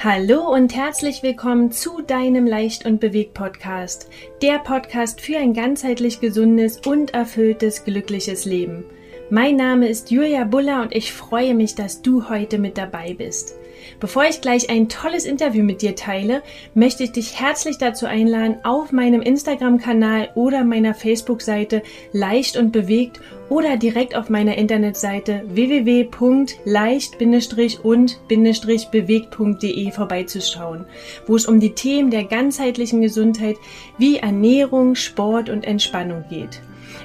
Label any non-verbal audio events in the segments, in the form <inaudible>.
Hallo und herzlich willkommen zu deinem Leicht und Bewegt Podcast. Der Podcast für ein ganzheitlich gesundes und erfülltes, glückliches Leben. Mein Name ist Julia Buller und ich freue mich, dass du heute mit dabei bist. Bevor ich gleich ein tolles Interview mit dir teile, möchte ich dich herzlich dazu einladen, auf meinem Instagram-Kanal oder meiner Facebook-Seite leicht und bewegt oder direkt auf meiner Internetseite www.leicht-und-bewegt.de vorbeizuschauen, wo es um die Themen der ganzheitlichen Gesundheit wie Ernährung, Sport und Entspannung geht.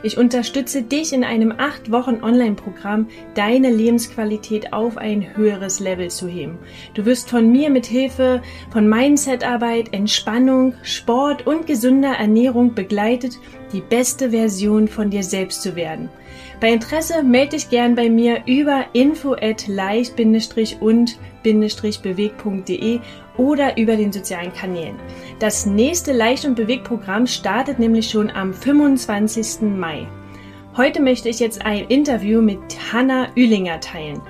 Ich unterstütze dich in einem acht Wochen Online-Programm, deine Lebensqualität auf ein höheres Level zu heben. Du wirst von mir mit Hilfe von Mindset-Arbeit, Entspannung, Sport und gesunder Ernährung begleitet, die beste Version von dir selbst zu werden. Bei Interesse melde dich gern bei mir über info at leicht-und-beweg.de oder über den sozialen Kanälen. Das nächste Leicht- und Bewegprogramm startet nämlich schon am 25. Mai. Heute möchte ich jetzt ein Interview mit Hanna Ühlinger teilen.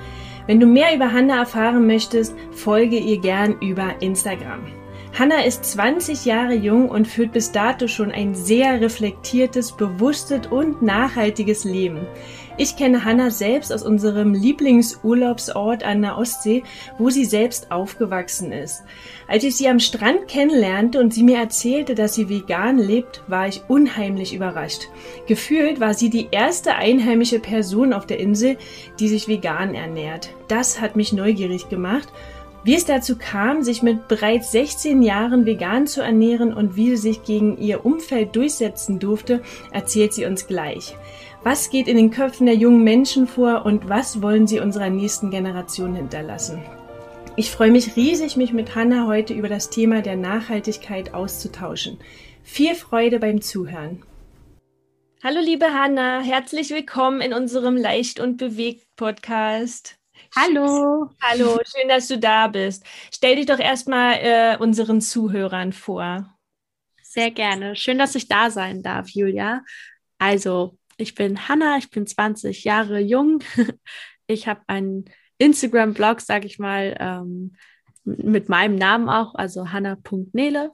Wenn du mehr über Hanna erfahren möchtest, folge ihr gern über Instagram. Hanna ist 20 Jahre jung und führt bis dato schon ein sehr reflektiertes, bewusstes und nachhaltiges Leben. Ich kenne Hanna selbst aus unserem Lieblingsurlaubsort an der Ostsee, wo sie selbst aufgewachsen ist. Als ich sie am Strand kennenlernte und sie mir erzählte, dass sie vegan lebt, war ich unheimlich überrascht. Gefühlt war sie die erste einheimische Person auf der Insel, die sich vegan ernährt. Das hat mich neugierig gemacht wie es dazu kam, sich mit bereits 16 Jahren vegan zu ernähren und wie sie sich gegen ihr Umfeld durchsetzen durfte, erzählt sie uns gleich. Was geht in den Köpfen der jungen Menschen vor und was wollen sie unserer nächsten Generation hinterlassen? Ich freue mich riesig, mich mit Hanna heute über das Thema der Nachhaltigkeit auszutauschen. Viel Freude beim Zuhören. Hallo liebe Hanna, herzlich willkommen in unserem Leicht und Bewegt Podcast. Hallo. Hallo, schön, dass du da bist. Stell dich doch erstmal äh, unseren Zuhörern vor. Sehr gerne. Schön, dass ich da sein darf, Julia. Also, ich bin Hanna, ich bin 20 Jahre jung. <laughs> Ich habe einen Instagram-Blog, sage ich mal, ähm, mit meinem Namen auch, also hanna.nele.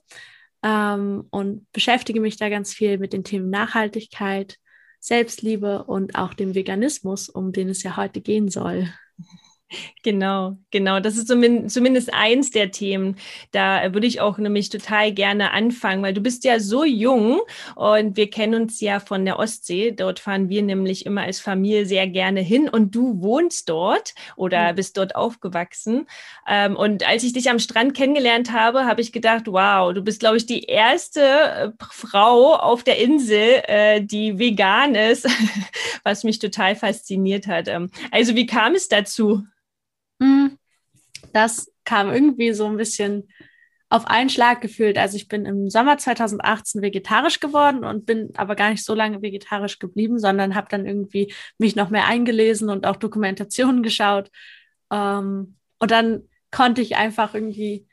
Ähm, und beschäftige mich da ganz viel mit den Themen Nachhaltigkeit, Selbstliebe und auch dem Veganismus, um den es ja heute gehen soll. Genau, genau. Das ist zumindest eins der Themen. Da würde ich auch nämlich total gerne anfangen, weil du bist ja so jung und wir kennen uns ja von der Ostsee. Dort fahren wir nämlich immer als Familie sehr gerne hin und du wohnst dort oder bist dort aufgewachsen. Ähm, und als ich dich am Strand kennengelernt habe, habe ich gedacht, wow, du bist, glaube ich, die erste äh, Frau auf der Insel, äh, die vegan ist, <laughs> was mich total fasziniert hat. Ähm, also wie kam es dazu? Hm, das kam irgendwie so ein bisschen auf einen Schlag gefühlt. Also ich bin im Sommer 2018 vegetarisch geworden und bin aber gar nicht so lange vegetarisch geblieben, sondern habe dann irgendwie mich noch mehr eingelesen und auch Dokumentationen geschaut. Ähm, und dann konnte ich einfach irgendwie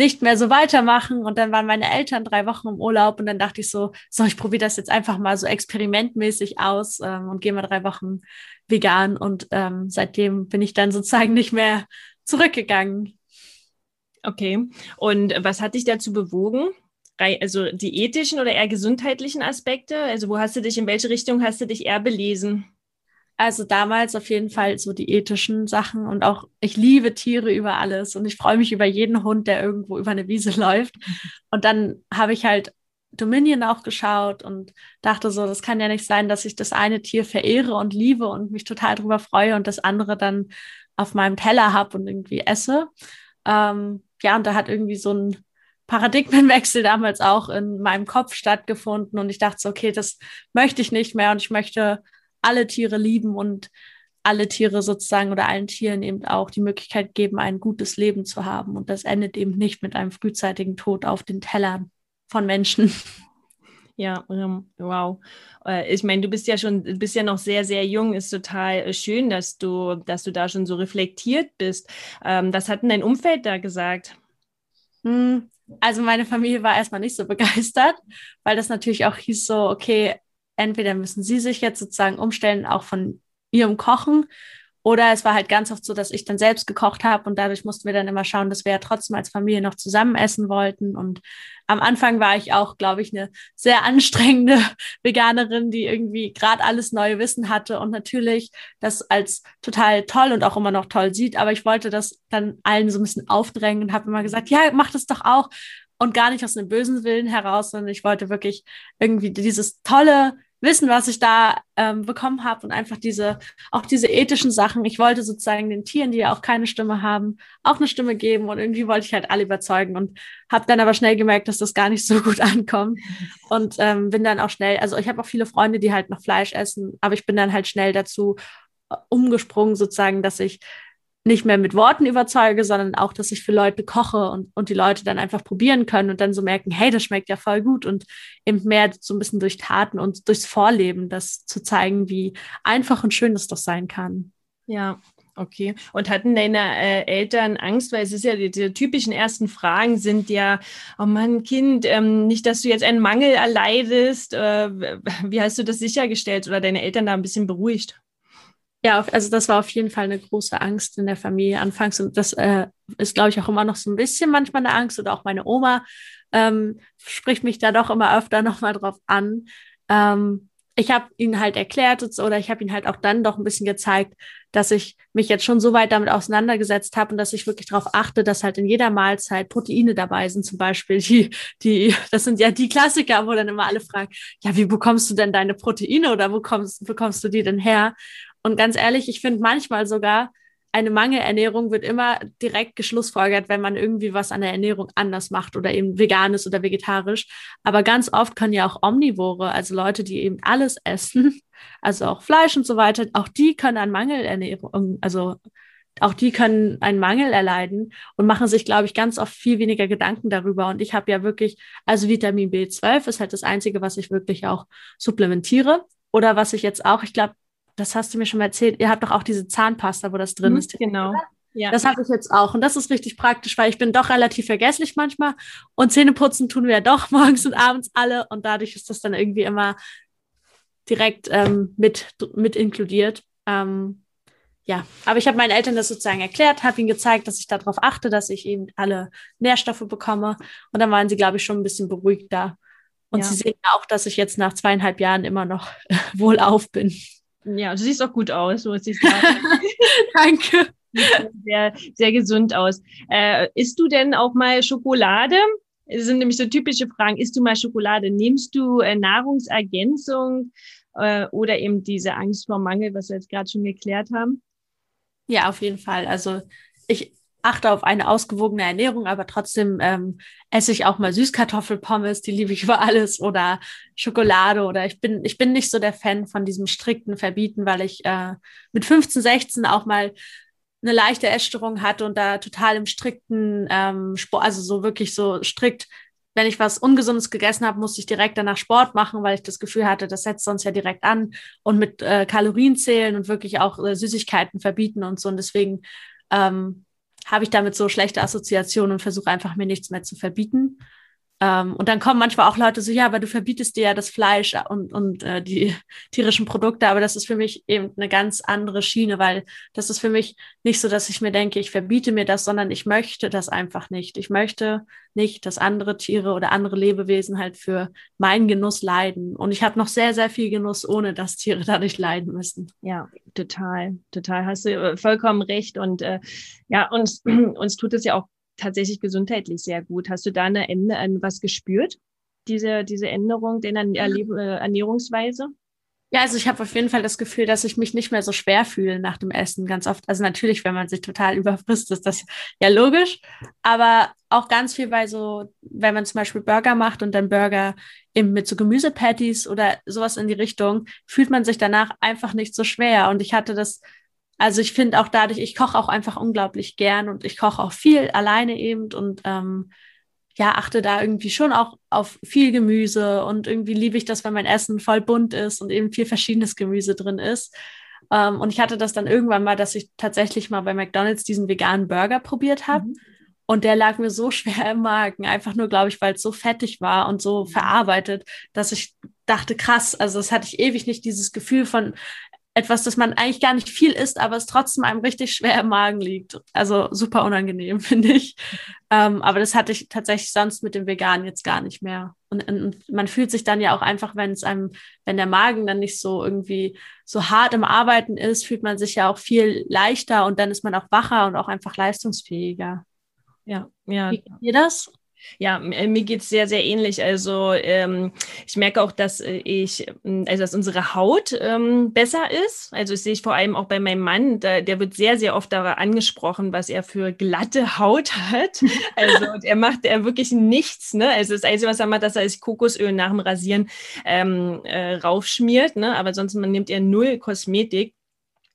nicht mehr so weitermachen. Und dann waren meine Eltern drei Wochen im Urlaub und dann dachte ich so, so, ich probiere das jetzt einfach mal so experimentmäßig aus ähm, und gehe mal drei Wochen vegan. Und ähm, seitdem bin ich dann sozusagen nicht mehr zurückgegangen. Okay. Und was hat dich dazu bewogen? Also die ethischen oder eher gesundheitlichen Aspekte? Also wo hast du dich, in welche Richtung hast du dich eher belesen? Also damals auf jeden Fall so die ethischen Sachen und auch ich liebe Tiere über alles und ich freue mich über jeden Hund, der irgendwo über eine Wiese <laughs> läuft. Und dann habe ich halt Dominion auch geschaut und dachte so, das kann ja nicht sein, dass ich das eine Tier verehre und liebe und mich total darüber freue und das andere dann auf meinem Teller habe und irgendwie esse. Ähm, ja, und da hat irgendwie so ein Paradigmenwechsel <laughs> damals auch in meinem Kopf stattgefunden und ich dachte so, okay, das möchte ich nicht mehr und ich möchte alle Tiere lieben und alle Tiere sozusagen oder allen Tieren eben auch die Möglichkeit geben, ein gutes Leben zu haben. Und das endet eben nicht mit einem frühzeitigen Tod auf den Tellern von Menschen. <laughs> Ja, ähm, wow. Äh, ich meine, du bist ja schon, bist ja noch sehr, sehr jung. Ist total äh, schön, dass du, dass du da schon so reflektiert bist. Ähm, was hat denn dein Umfeld da gesagt? Hm, also meine Familie war erstmal nicht so begeistert, weil das natürlich auch hieß so, okay, entweder müssen sie sich jetzt sozusagen umstellen, auch von ihrem Kochen, Oder es war halt ganz oft so, dass ich dann selbst gekocht habe und dadurch mussten wir dann immer schauen, dass wir ja trotzdem als Familie noch zusammen essen wollten. Und am Anfang war ich auch, glaube ich, eine sehr anstrengende <laughs> Veganerin, die irgendwie gerade alles neue Wissen hatte und natürlich das als total toll und auch immer noch toll sieht. Aber ich wollte das dann allen so ein bisschen aufdrängen und habe immer gesagt, ja, mach das doch auch. Und gar nicht aus einem bösen Willen heraus, sondern ich wollte wirklich irgendwie dieses tolle Wissen, was ich da ähm, bekommen habe und einfach diese, auch diese ethischen Sachen. Ich wollte sozusagen den Tieren, die ja auch keine Stimme haben, auch eine Stimme geben und irgendwie wollte ich halt alle überzeugen und habe dann aber schnell gemerkt, dass das gar nicht so <laughs> gut ankommt und ähm, bin dann auch schnell, also ich habe auch viele Freunde, die halt noch Fleisch essen, aber ich bin dann halt schnell dazu äh, umgesprungen sozusagen, dass ich nicht mehr mit Worten überzeuge, sondern auch, dass ich für Leute koche und, und die Leute dann einfach probieren können und dann so merken, hey, das schmeckt ja voll gut und eben mehr so ein bisschen durch Taten und durchs Vorleben, das zu zeigen, wie einfach und schön das doch sein kann. Ja, Okay. Und hatten deine äh, Eltern Angst, weil es ist ja die, die, typischen ersten Fragen sind ja, oh Mann, Kind, ähm, nicht, dass du jetzt einen Mangel erleidest. Äh, wie hast du das sichergestellt oder deine Eltern da ein bisschen beruhigt? Ja, also das war auf jeden Fall eine große Angst in der Familie anfangs und das äh, ist, glaube ich, auch immer noch so ein bisschen manchmal eine Angst oder auch meine Oma ähm, spricht mich da doch immer öfter <laughs> nochmal drauf an. Ähm, ich habe ihnen halt erklärt oder ich habe ihnen halt auch dann doch ein bisschen gezeigt, dass ich mich jetzt schon so weit damit auseinandergesetzt habe und dass ich wirklich darauf achte, dass halt in jeder Mahlzeit Proteine dabei sind, zum Beispiel. Die, die, das sind ja die Klassiker, wo dann immer alle fragen, ja, wie bekommst du denn deine Proteine oder wo kommst, bekommst du die denn her? Und ganz ehrlich, ich finde manchmal sogar, eine Mangelernährung wird immer direkt geschlussfolgert, wenn man irgendwie was an der Ernährung anders macht oder eben vegan ist oder vegetarisch. Aber ganz oft können ja auch Omnivore, also Leute, die eben alles essen, <laughs> also auch Fleisch und so weiter, auch die können an Mangelernährung, also auch die können einen Mangel erleiden und machen sich, glaube ich, ganz oft viel weniger Gedanken darüber. Und ich habe ja wirklich, also Vitamin B12 ist halt das Einzige, was ich wirklich auch supplementiere. Oder was ich jetzt auch, ich glaube, das hast du mir schon mal erzählt, ihr habt doch auch diese Zahnpasta, wo das drin mhm, ist. Genau. Ja. Das habe ich jetzt auch. Und das ist richtig praktisch, weil ich bin doch relativ vergesslich manchmal. Und Zähneputzen tun wir ja doch <laughs> morgens und abends alle. Und dadurch ist das dann irgendwie immer direkt ähm, mit, mit inkludiert. Ähm, ja, aber ich habe meinen Eltern das sozusagen erklärt, habe ihnen gezeigt, dass ich darauf achte, dass ich eben alle Nährstoffe bekomme. Und dann waren sie, glaube ich, schon ein bisschen beruhigter. Und ja. sie sehen auch, dass ich jetzt nach zweieinhalb Jahren immer noch <laughs> wohlauf bin. Ja, du siehst auch gut aus, muss ich sagen. Danke. Sehr, sehr gesund aus. Äh, isst du denn auch mal Schokolade? Das sind nämlich so typische Fragen. Isst du mal Schokolade? Nimmst du äh, Nahrungsergänzung äh, oder eben diese Angst vor Mangel, was wir jetzt gerade schon geklärt haben? Ja, auf jeden Fall. Also ich achte auf eine ausgewogene Ernährung, aber trotzdem ähm, esse ich auch mal Süßkartoffelpommes, die liebe ich über alles oder Schokolade oder ich bin ich bin nicht so der Fan von diesem strikten Verbieten, weil ich äh, mit 15, 16 auch mal eine leichte Essstörung hatte und da total im strikten ähm, Sport, also so wirklich so strikt, wenn ich was Ungesundes gegessen habe, musste ich direkt danach Sport machen, weil ich das Gefühl hatte, das setzt sonst ja direkt an und mit äh, Kalorien zählen und wirklich auch äh, Süßigkeiten verbieten und so. Und deswegen ähm, habe ich damit so schlechte Assoziationen und versuche einfach mir nichts mehr zu verbieten. Ähm, und dann kommen manchmal auch Leute so, ja, aber du verbietest dir ja das Fleisch und, und äh, die <laughs> tierischen Produkte, aber das ist für mich eben eine ganz andere Schiene, weil das ist für mich nicht so, dass ich mir denke, ich verbiete mir das, sondern ich möchte das einfach nicht. Ich möchte nicht, dass andere Tiere oder andere Lebewesen halt für meinen Genuss leiden. Und ich habe noch sehr, sehr viel Genuss, ohne dass Tiere <laughs> dadurch leiden müssen. Ja, total, total. Hast du äh, vollkommen recht. Und äh, ja, uns, <clears throat> uns tut es ja auch tatsächlich gesundheitlich sehr gut. Hast du da eine Ende, was gespürt? Diese, diese Änderung der Ernährungsweise? Ja, also ich habe auf jeden Fall das Gefühl, dass ich mich nicht mehr so schwer fühle nach dem Essen. Ganz oft, also natürlich, wenn man sich total <laughs> überfrisst, ist das ja logisch. Aber auch ganz viel bei so, wenn man zum Beispiel Burger macht und dann Burger eben mit so Gemüsepatties oder sowas in die Richtung, fühlt man sich danach einfach nicht so schwer. Und ich hatte das also ich finde auch dadurch, ich koche auch einfach unglaublich gern und ich koche auch viel alleine eben und ähm, ja, achte da irgendwie schon auch auf viel Gemüse und irgendwie liebe ich das, wenn mein Essen voll bunt ist und eben viel verschiedenes Gemüse drin ist. Ähm, und ich hatte das dann irgendwann mal, dass ich tatsächlich mal bei McDonald's diesen veganen Burger probiert habe. Mhm. Und der lag mir so <laughs> schwer im Magen, einfach nur, glaube ich, weil es so fettig war und so mhm. verarbeitet, dass ich dachte, krass, also das hatte ich ewig nicht, dieses Gefühl von, etwas, das man eigentlich gar nicht viel isst, aber es trotzdem einem richtig schwer im Magen liegt. Also super unangenehm, <laughs> finde ich. Ähm, aber das hatte ich tatsächlich sonst mit dem Vegan jetzt gar nicht mehr. Und, und man fühlt sich dann ja auch einfach, wenn es einem, wenn der Magen dann nicht so irgendwie so hart im Arbeiten ist, fühlt man sich ja auch viel leichter und dann ist man auch wacher und auch einfach leistungsfähiger. Ja, ja. Wie geht dir das? Ja, äh, mir geht es sehr, sehr ähnlich. Also ähm, ich merke auch, dass äh, ich, also dass unsere Haut ähm, besser ist. Also das sehe ich vor allem auch bei meinem Mann, da, der wird sehr, sehr oft darauf angesprochen, was er für glatte Haut <laughs> hat. Also er macht er wirklich nichts. Ne? Also das Einzige, was er macht, dass er sich Kokosöl nach dem Rasieren ähm, äh, raufschmiert. Ne? Aber sonst man nimmt er null Kosmetik.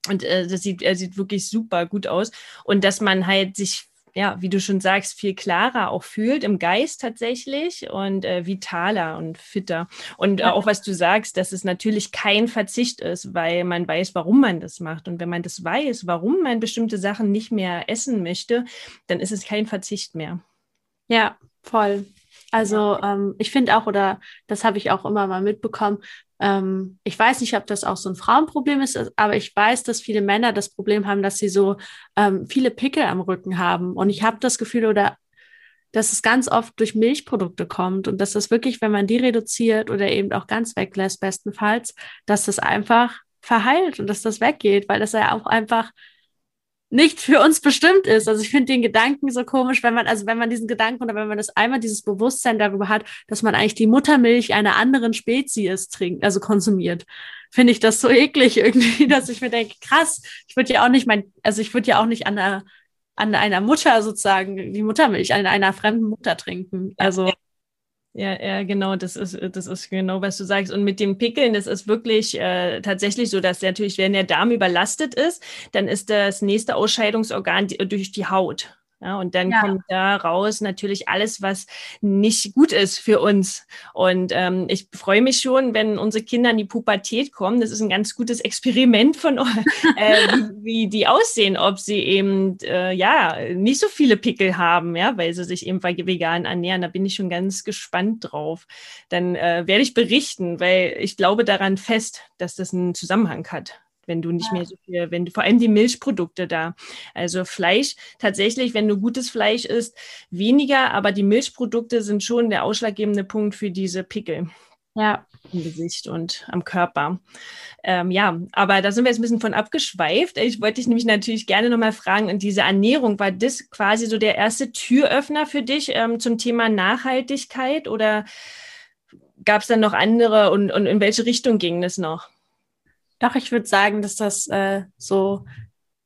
Und äh, das sieht, er sieht wirklich super gut aus. Und dass man halt sich ja, wie du schon sagst, viel klarer auch fühlt im Geist tatsächlich und äh, vitaler und fitter. Und ja. auch was du sagst, dass es natürlich kein Verzicht ist, weil man weiß, warum man das macht. Und wenn man das weiß, warum man bestimmte Sachen nicht mehr essen möchte, dann ist es kein Verzicht mehr. Ja, voll. Also ähm, ich finde auch, oder das habe ich auch immer mal mitbekommen, ähm, ich weiß nicht, ob das auch so ein Frauenproblem ist, aber ich weiß, dass viele Männer das Problem haben, dass sie so ähm, viele Pickel am Rücken haben. Und ich habe das Gefühl, oder dass es ganz oft durch Milchprodukte kommt und dass das wirklich, wenn man die reduziert oder eben auch ganz weglässt, bestenfalls, dass das einfach verheilt und dass das weggeht, weil das ja auch einfach nicht für uns bestimmt ist. Also ich finde den Gedanken so komisch, wenn man, also wenn man diesen Gedanken oder wenn man das einmal dieses Bewusstsein darüber hat, dass man eigentlich die Muttermilch einer anderen Spezies trinkt, also konsumiert, finde ich das so eklig <laughs> irgendwie, dass ich mir denke, krass, ich würde ja auch nicht mein, also ich würde ja auch nicht an einer, an einer Mutter sozusagen die Muttermilch an einer fremden Mutter trinken. Also ja, ja, genau, das ist, das ist genau, was du sagst. Und mit den Pickeln, das ist wirklich äh, tatsächlich so, dass natürlich, wenn der Darm überlastet ist, dann ist das nächste Ausscheidungsorgan durch die Haut. Ja, und dann ja. kommt da raus natürlich alles, was nicht gut ist für uns. Und ähm, ich freue mich schon, wenn unsere Kinder in die Pubertät kommen. Das ist ein ganz gutes Experiment von <laughs> äh, wie, wie, die aussehen, ob sie eben äh, ja nicht so viele Pickel haben, ja, weil sie sich eben vegan ernähren. Da bin ich schon ganz gespannt drauf. Dann äh, werde ich berichten, weil ich glaube daran fest, dass das einen Zusammenhang hat wenn du nicht ja. mehr so viel, wenn du vor allem die Milchprodukte da. Also Fleisch, tatsächlich, wenn du gutes Fleisch isst, weniger, aber die Milchprodukte sind schon der ausschlaggebende Punkt für diese Pickel. Ja. Im Gesicht und am Körper. Ähm, ja, aber da sind wir jetzt ein bisschen von abgeschweift. Ich wollte dich nämlich natürlich gerne nochmal fragen, und diese Ernährung, war das quasi so der erste Türöffner für dich ähm, zum Thema Nachhaltigkeit oder gab es dann noch andere und, und in welche Richtung ging das noch? Doch, ich würde sagen, dass das äh, so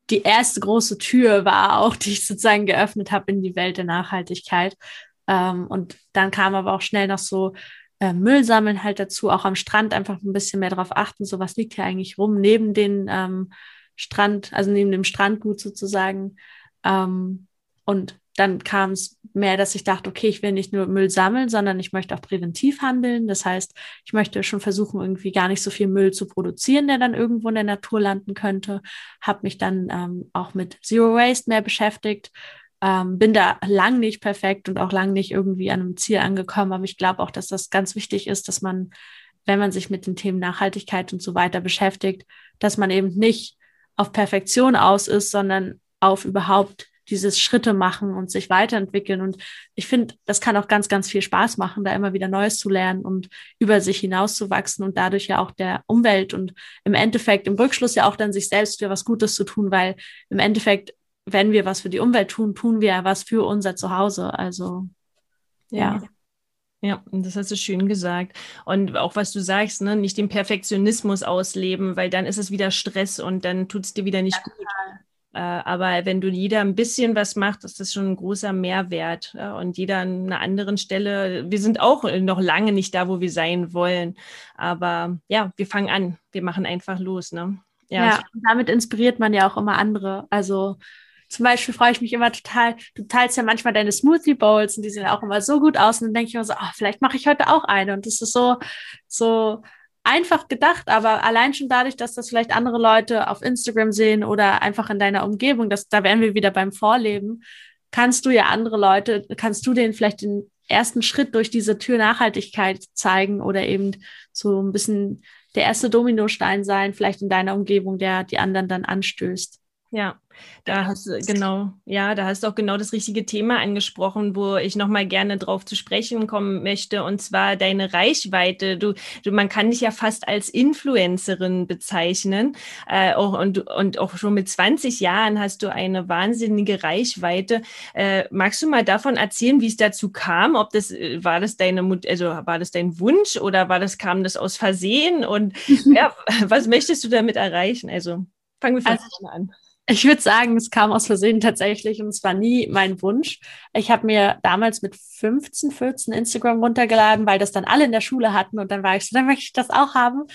die erste große Tür war, auch die ich sozusagen geöffnet habe in die Welt der Nachhaltigkeit. Ähm, und dann kam aber auch schnell noch so äh, Müll sammeln halt dazu, auch am Strand einfach ein bisschen mehr darauf achten, so was liegt hier eigentlich rum, neben den ähm, Strand, also neben dem Strandgut sozusagen. Ähm, und dann kam es mehr, dass ich dachte, okay, ich will nicht nur Müll sammeln, sondern ich möchte auch präventiv handeln. Das heißt, ich möchte schon versuchen, irgendwie gar nicht so viel Müll zu produzieren, der dann irgendwo in der Natur landen könnte. Habe mich dann ähm, auch mit Zero Waste mehr beschäftigt. Ähm, bin da lang nicht perfekt und auch lang nicht irgendwie an einem Ziel angekommen, aber ich glaube auch, dass das ganz wichtig ist, dass man, wenn man sich mit den Themen Nachhaltigkeit und so weiter beschäftigt, dass man eben nicht auf Perfektion aus ist, sondern auf überhaupt dieses Schritte machen und sich weiterentwickeln. Und ich finde, das kann auch ganz, ganz viel Spaß machen, da immer wieder Neues zu lernen und über sich hinauszuwachsen und dadurch ja auch der Umwelt und im Endeffekt im Rückschluss ja auch dann sich selbst für was Gutes zu tun, weil im Endeffekt, wenn wir was für die Umwelt tun, tun wir ja was für unser Zuhause. Also ja. Ja, das hast du schön gesagt. Und auch was du sagst, ne, nicht den Perfektionismus ausleben, weil dann ist es wieder Stress und dann tut es dir wieder nicht ja, gut. Äh, aber wenn du jeder ein bisschen was macht, ist das schon ein großer Mehrwert. Und jeder an einer anderen Stelle, wir sind auch noch lange nicht da, wo wir sein wollen. Aber ja, wir fangen an. Wir machen einfach los. Ne? Ja, ja damit inspiriert man ja auch immer andere. Also zum Beispiel freue ich mich immer total, du teilst ja manchmal deine Smoothie Bowls und die sehen auch immer so gut aus. Und dann denke ich immer so, oh, vielleicht mache ich heute auch eine. Und das ist so, so einfach gedacht, aber allein schon dadurch, dass das vielleicht andere Leute auf Instagram sehen oder einfach in deiner Umgebung, das, da wären wir wieder beim Vorleben, kannst du ja andere Leute, kannst du denen vielleicht den ersten Schritt durch diese Tür Nachhaltigkeit zeigen oder eben so ein bisschen der erste Dominostein sein, vielleicht in deiner Umgebung, der die anderen dann anstößt. Ja, da hast du genau, ja, da hast du auch genau das richtige Thema angesprochen, wo ich nochmal gerne drauf zu sprechen kommen möchte, und zwar deine Reichweite. Du, du man kann dich ja fast als Influencerin bezeichnen. Äh, auch, und, und auch schon mit 20 Jahren hast du eine wahnsinnige Reichweite. Äh, magst du mal davon erzählen, wie es dazu kam? Ob das äh, war das deine also war das dein Wunsch oder war das, kam das aus Versehen? Und <laughs> ja, was möchtest du damit erreichen? Also fangen wir von also, an. Ich würde sagen, es kam aus Versehen tatsächlich und es war nie mein Wunsch. Ich habe mir damals mit 15, 14 Instagram runtergeladen, weil das dann alle in der Schule hatten und dann war ich so, dann möchte ich das auch haben.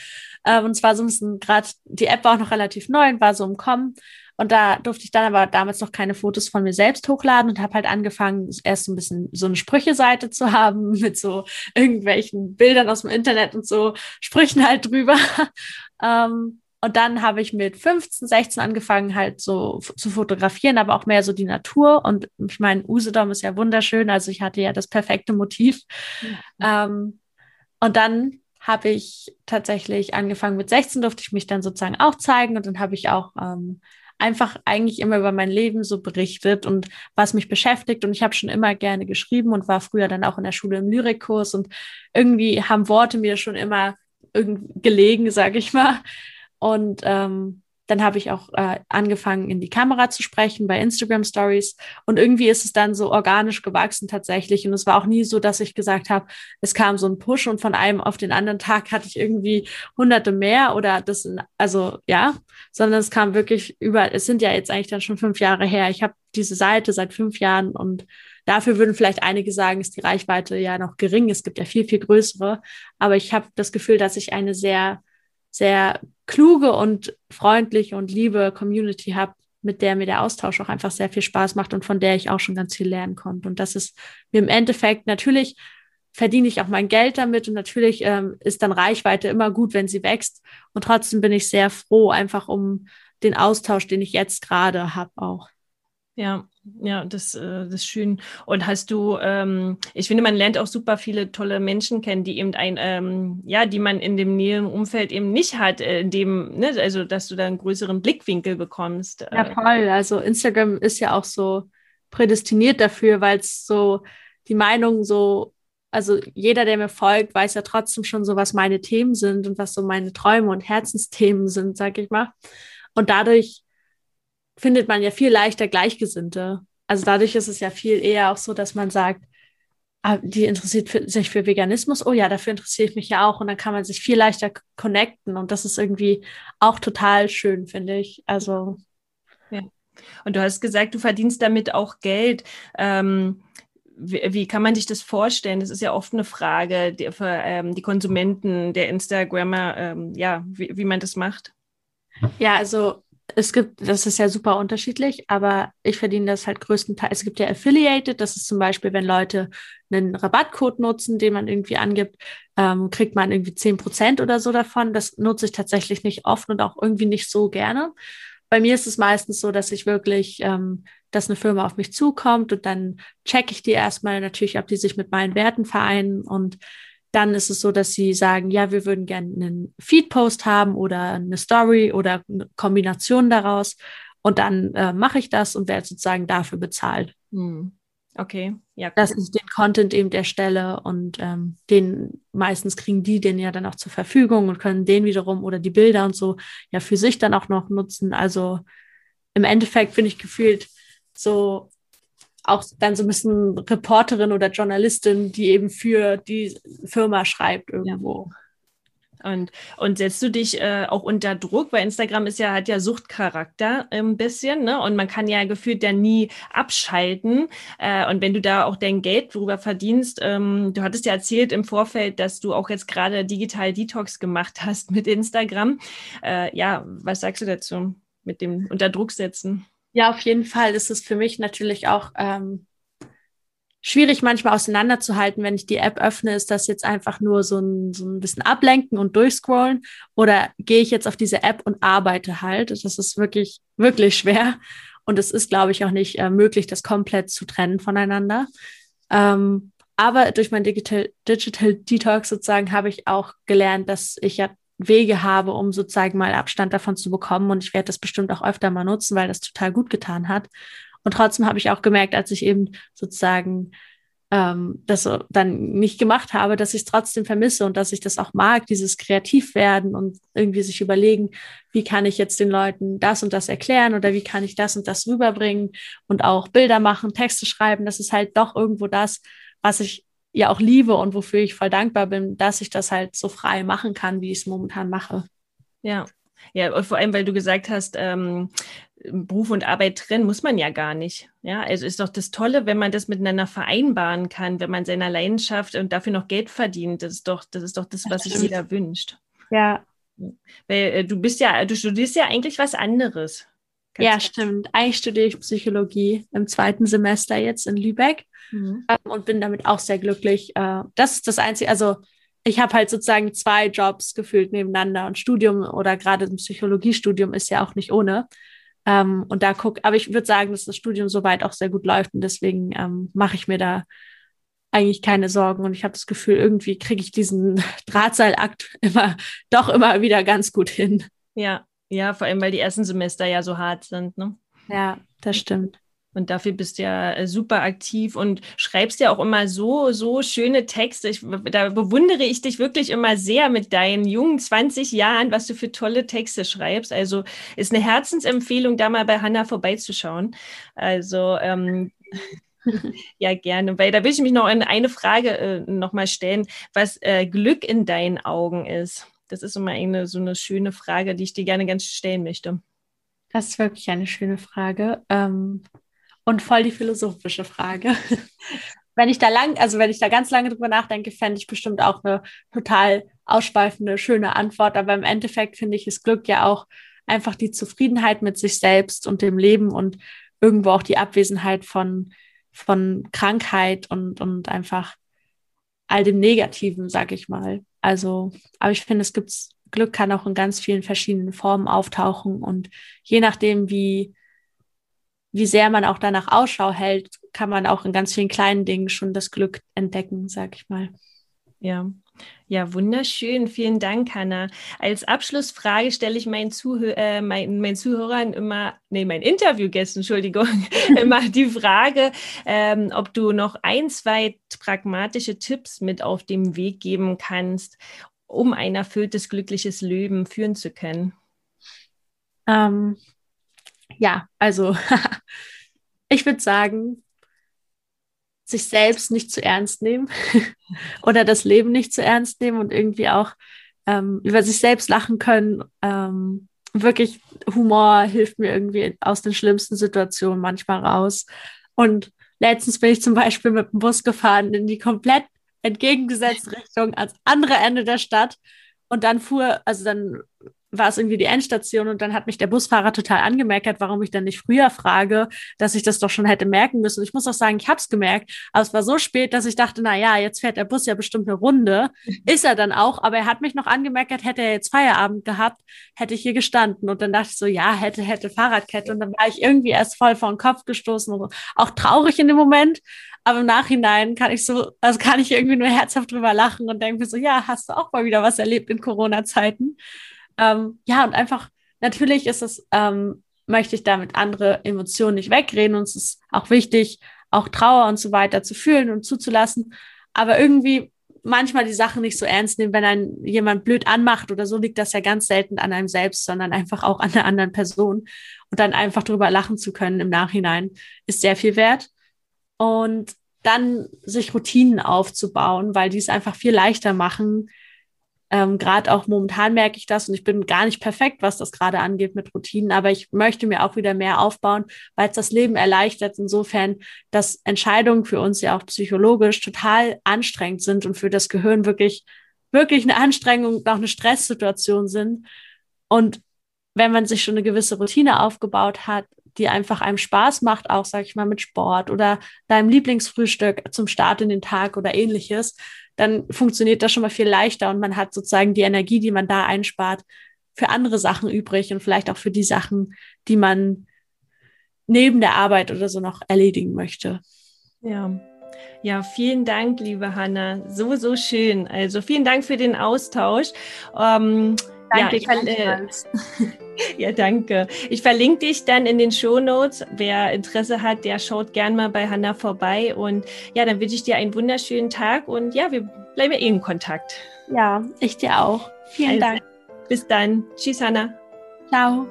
Ähm, und zwar so ein bisschen gerade, die App war auch noch relativ neu und war so im Kommen. Und da durfte ich dann aber damals noch keine Fotos von mir selbst hochladen und habe halt angefangen, erst so ein bisschen so eine Sprüche-Seite zu haben <laughs> mit so irgendwelchen Bildern aus dem Internet und so Sprüchen halt drüber. <laughs> ähm, und dann habe ich mit 15, 16 angefangen, halt so zu fotografieren, aber auch mehr so die Natur. Und ich meine, Usedom ist ja wunderschön. Also ich hatte ja das perfekte Motiv. Ja. Ähm, und dann habe ich tatsächlich angefangen mit 16, durfte ich mich dann sozusagen auch zeigen. Und dann habe ich auch ähm, einfach eigentlich immer über mein Leben so berichtet und was mich beschäftigt. Und ich habe schon immer gerne geschrieben und war früher dann auch in der Schule im Lyrikkurs. Und irgendwie haben Worte mir schon immer gelegen, sage ich mal. Und ähm, dann habe ich auch äh, angefangen, in die Kamera zu sprechen bei Instagram Stories. Und irgendwie ist es dann so organisch gewachsen tatsächlich. Und es war auch nie so, dass ich gesagt habe, es kam so ein Push und von einem auf den anderen Tag hatte ich irgendwie hunderte mehr oder das, also ja, sondern es kam wirklich über, es sind ja jetzt eigentlich dann schon fünf Jahre her. Ich habe diese Seite seit fünf Jahren und Dafür würden vielleicht einige sagen, ist die Reichweite ja noch gering. Es gibt ja viel, viel größere. Aber ich habe das Gefühl, dass ich eine sehr sehr kluge und freundliche und liebe Community habe, mit der mir der Austausch auch einfach sehr viel Spaß macht und von der ich auch schon ganz viel lernen konnte. Und das ist mir im Endeffekt natürlich verdiene ich auch mein Geld damit und natürlich ähm, ist dann Reichweite immer gut, wenn sie wächst. Und trotzdem bin ich sehr froh, einfach um den Austausch, den ich jetzt gerade habe, auch. Ja, ja, das, äh, das ist schön. Und hast du, ähm, ich finde, man lernt auch super viele tolle Menschen kennen, die eben ein, ähm, ja, die man in dem näheren Umfeld eben nicht hat, äh, in dem, ne, also dass du da einen größeren Blickwinkel bekommst. Äh. Ja, voll. Also Instagram ist ja auch so prädestiniert dafür, weil es so die Meinung so, also jeder, der mir folgt, weiß ja trotzdem schon so, was meine Themen sind und was so meine Träume und Herzensthemen sind, sag ich mal. Und dadurch findet man ja viel leichter Gleichgesinnte. Also dadurch ist es ja viel eher auch so, dass man sagt, ah, die interessiert für, sich für Veganismus, oh ja, dafür interessiere ich mich ja auch und dann kann man sich viel leichter connecten und das ist irgendwie auch total schön, finde ich. Also ja. Und du hast gesagt, du verdienst damit auch Geld. Ähm, wie, wie, kann man sich das vorstellen? Das ist ja oft eine Frage die, für ähm, die Konsumenten, der Instagrammer, ähm, ja, wie, wie man das macht. Ja, also es gibt, das ist ja super unterschiedlich, aber ich verdiene das halt größtenteils. Es gibt ja Affiliated, das ist zum Beispiel, wenn Leute einen Rabattcode nutzen, den man irgendwie angibt, ähm, kriegt man irgendwie zehn Prozent oder so davon. Das nutze ich tatsächlich nicht oft und auch irgendwie nicht so gerne. Bei mir ist es meistens so, dass ich wirklich, ähm, dass eine Firma auf mich zukommt und dann checke ich die erstmal natürlich, ob die sich mit meinen Werten vereinen und dann ist es so, dass sie sagen, ja, wir würden gerne einen Feed-Post haben oder eine Story oder eine Kombination daraus. Und dann äh, mache ich das und werde sozusagen dafür bezahlt. Hm. Okay, ja. Cool. Dass ich den Content eben erstelle und ähm, den meistens kriegen die den ja dann auch zur Verfügung und können den wiederum oder die Bilder und so ja für sich dann auch noch nutzen. Also im Endeffekt bin ich gefühlt so auch dann so ein bisschen Reporterin oder Journalistin, die eben für die Firma schreibt irgendwo. Ja. Und, und setzt du dich äh, auch unter Druck, weil Instagram ist ja, hat ja Suchtcharakter ein bisschen, ne? Und man kann ja gefühlt ja nie abschalten. Äh, und wenn du da auch dein Geld drüber verdienst, ähm, du hattest ja erzählt im Vorfeld, dass du auch jetzt gerade digital Detox gemacht hast mit Instagram. Äh, ja, was sagst du dazu mit dem unter Druck setzen? Ja, auf jeden Fall ist es für mich natürlich auch ähm, schwierig manchmal auseinanderzuhalten, wenn ich die App öffne, ist das jetzt einfach nur so ein, so ein bisschen ablenken und durchscrollen oder gehe ich jetzt auf diese App und arbeite halt. Das ist wirklich, wirklich schwer und es ist, glaube ich, auch nicht äh, möglich, das komplett zu trennen voneinander. Ähm, aber durch mein Digital, Digital Detox sozusagen habe ich auch gelernt, dass ich ja Wege habe, um sozusagen mal Abstand davon zu bekommen. Und ich werde das bestimmt auch öfter mal nutzen, weil das total gut getan hat. Und trotzdem habe ich auch gemerkt, als ich eben sozusagen ähm, das dann nicht gemacht habe, dass ich es trotzdem vermisse und dass ich das auch mag, dieses kreativ werden und irgendwie sich überlegen, wie kann ich jetzt den Leuten das und das erklären oder wie kann ich das und das rüberbringen und auch Bilder machen, Texte schreiben. Das ist halt doch irgendwo das, was ich ja auch liebe und wofür ich voll dankbar bin, dass ich das halt so frei machen kann, wie ich es momentan mache. Ja, ja, vor allem, weil du gesagt hast, ähm, Beruf und Arbeit trennen muss man ja gar nicht. Ja, also ist doch das Tolle, wenn man das miteinander vereinbaren kann, wenn man seiner Leidenschaft und dafür noch Geld verdient. Das ist doch, das ist doch das, was sich jeder wünscht. Ja. Weil äh, du bist ja, du studierst ja eigentlich was anderes. Kannst ja, stimmt. Eigentlich studiere ich Psychologie im zweiten Semester jetzt in Lübeck mhm. ähm, und bin damit auch sehr glücklich. Äh, das ist das Einzige, also ich habe halt sozusagen zwei Jobs gefühlt nebeneinander und Studium oder gerade ein Psychologiestudium ist ja auch nicht ohne. Ähm, und da guck, aber ich würde sagen, dass das Studium soweit auch sehr gut läuft und deswegen ähm, mache ich mir da eigentlich keine Sorgen und ich habe das Gefühl, irgendwie kriege ich diesen <laughs> Drahtseilakt <laughs> immer doch immer wieder ganz gut hin. Ja, ja, vor allem weil die ersten Semester ja so hart sind, ne? Ja, das stimmt. Und dafür bist du ja äh, super aktiv und schreibst ja auch immer so, so schöne Texte. Ich, da bewundere ich dich wirklich immer sehr mit deinen jungen 20 Jahren, was du für tolle Texte schreibst. Also ist eine Herzensempfehlung, da mal bei Hanna vorbeizuschauen. Also ähm, <laughs> ja, gerne. Weil da will ich mich noch eine Frage äh, nochmal stellen, was äh, Glück in deinen Augen ist. Das ist immer eine so eine schöne Frage, die ich dir gerne ganz stellen möchte. Das ist wirklich eine schöne Frage. Ähm, und voll die philosophische Frage. <laughs> wenn ich da lang, also wenn ich da ganz lange drüber nachdenke, fände ich bestimmt auch eine total ausschweifende, schöne Antwort. Aber im Endeffekt finde ich, ist Glück ja auch einfach die Zufriedenheit mit sich selbst und dem Leben und irgendwo auch die Abwesenheit von, von Krankheit und, und einfach all dem Negativen, sag ich mal. Also, aber ich finde, es gibt Glück kann auch in ganz vielen verschiedenen Formen auftauchen und je nachdem, wie wie sehr man auch danach Ausschau hält, kann man auch in ganz vielen kleinen Dingen schon das Glück entdecken, sag ich mal. Ja. Ja, wunderschön. Vielen Dank, Hanna. Als Abschlussfrage stelle ich meinen, Zuhör äh, meinen, meinen Zuhörern immer, nee, meinen Interviewgästen, Entschuldigung, <laughs> immer die Frage, ähm, ob du noch ein, zwei pragmatische Tipps mit auf dem Weg geben kannst, um ein erfülltes, glückliches Leben führen zu können. Ähm, ja, also <laughs> ich würde sagen, sich selbst nicht zu ernst nehmen <laughs> oder das Leben nicht zu ernst nehmen und irgendwie auch ähm, über sich selbst lachen können. Ähm, wirklich Humor hilft mir irgendwie aus den schlimmsten Situationen manchmal raus. Und letztens bin ich zum Beispiel mit dem Bus gefahren in die komplett entgegengesetzte Richtung als andere Ende der Stadt. Und dann fuhr, also dann war es irgendwie die Endstation und dann hat mich der Busfahrer total angemerkt, warum ich dann nicht früher frage, dass ich das doch schon hätte merken müssen. Und ich muss auch sagen, ich habe es gemerkt, aber es war so spät, dass ich dachte, na ja, jetzt fährt der Bus ja bestimmt eine Runde. <laughs> Ist er dann auch, aber er hat mich noch angemerkt, hätte er jetzt Feierabend gehabt, hätte ich hier gestanden. Und dann dachte ich so, ja, hätte, hätte Fahrradkette. Und dann war ich irgendwie erst voll vor den Kopf gestoßen und auch traurig in dem Moment. Aber im Nachhinein kann ich so, also kann ich irgendwie nur herzhaft drüber lachen und denke mir so, ja, hast du auch mal wieder was erlebt in Corona-Zeiten. Ähm, ja, und einfach, natürlich ist es, ähm, möchte ich damit andere Emotionen nicht wegreden und es ist auch wichtig, auch Trauer und so weiter zu fühlen und zuzulassen. Aber irgendwie manchmal die Sachen nicht so ernst nehmen, wenn ein jemand blöd anmacht oder so, liegt das ja ganz selten an einem selbst, sondern einfach auch an der anderen Person. Und dann einfach drüber lachen zu können im Nachhinein ist sehr viel wert. Und dann sich Routinen aufzubauen, weil die es einfach viel leichter machen, ähm, gerade auch momentan merke ich das und ich bin gar nicht perfekt, was das gerade angeht mit Routinen, aber ich möchte mir auch wieder mehr aufbauen, weil es das Leben erleichtert, insofern, dass Entscheidungen für uns ja auch psychologisch total anstrengend sind und für das Gehirn wirklich, wirklich eine Anstrengung, auch eine Stresssituation sind. Und wenn man sich schon eine gewisse Routine aufgebaut hat, die einfach einem Spaß macht, auch, sag ich mal, mit Sport oder deinem Lieblingsfrühstück zum Start in den Tag oder ähnliches, dann funktioniert das schon mal viel leichter und man hat sozusagen die Energie, die man da einspart, für andere Sachen übrig und vielleicht auch für die Sachen, die man neben der Arbeit oder so noch erledigen möchte. Ja. Ja, vielen Dank, liebe Hanna. So, so schön. Also vielen Dank für den Austausch. Ähm, danke. Ja, äh, <laughs> ja, danke. Ich verlinke dich dann in den Show Notes. Wer Interesse hat, der schaut gern mal bei Hanna vorbei. Und ja, dann wünsche ich dir einen wunderschönen Tag und ja, wir bleiben eh in Kontakt. Ja, ich dir auch. Vielen also, Dank. Bis dann. Tschüss, Hanna. Ciao.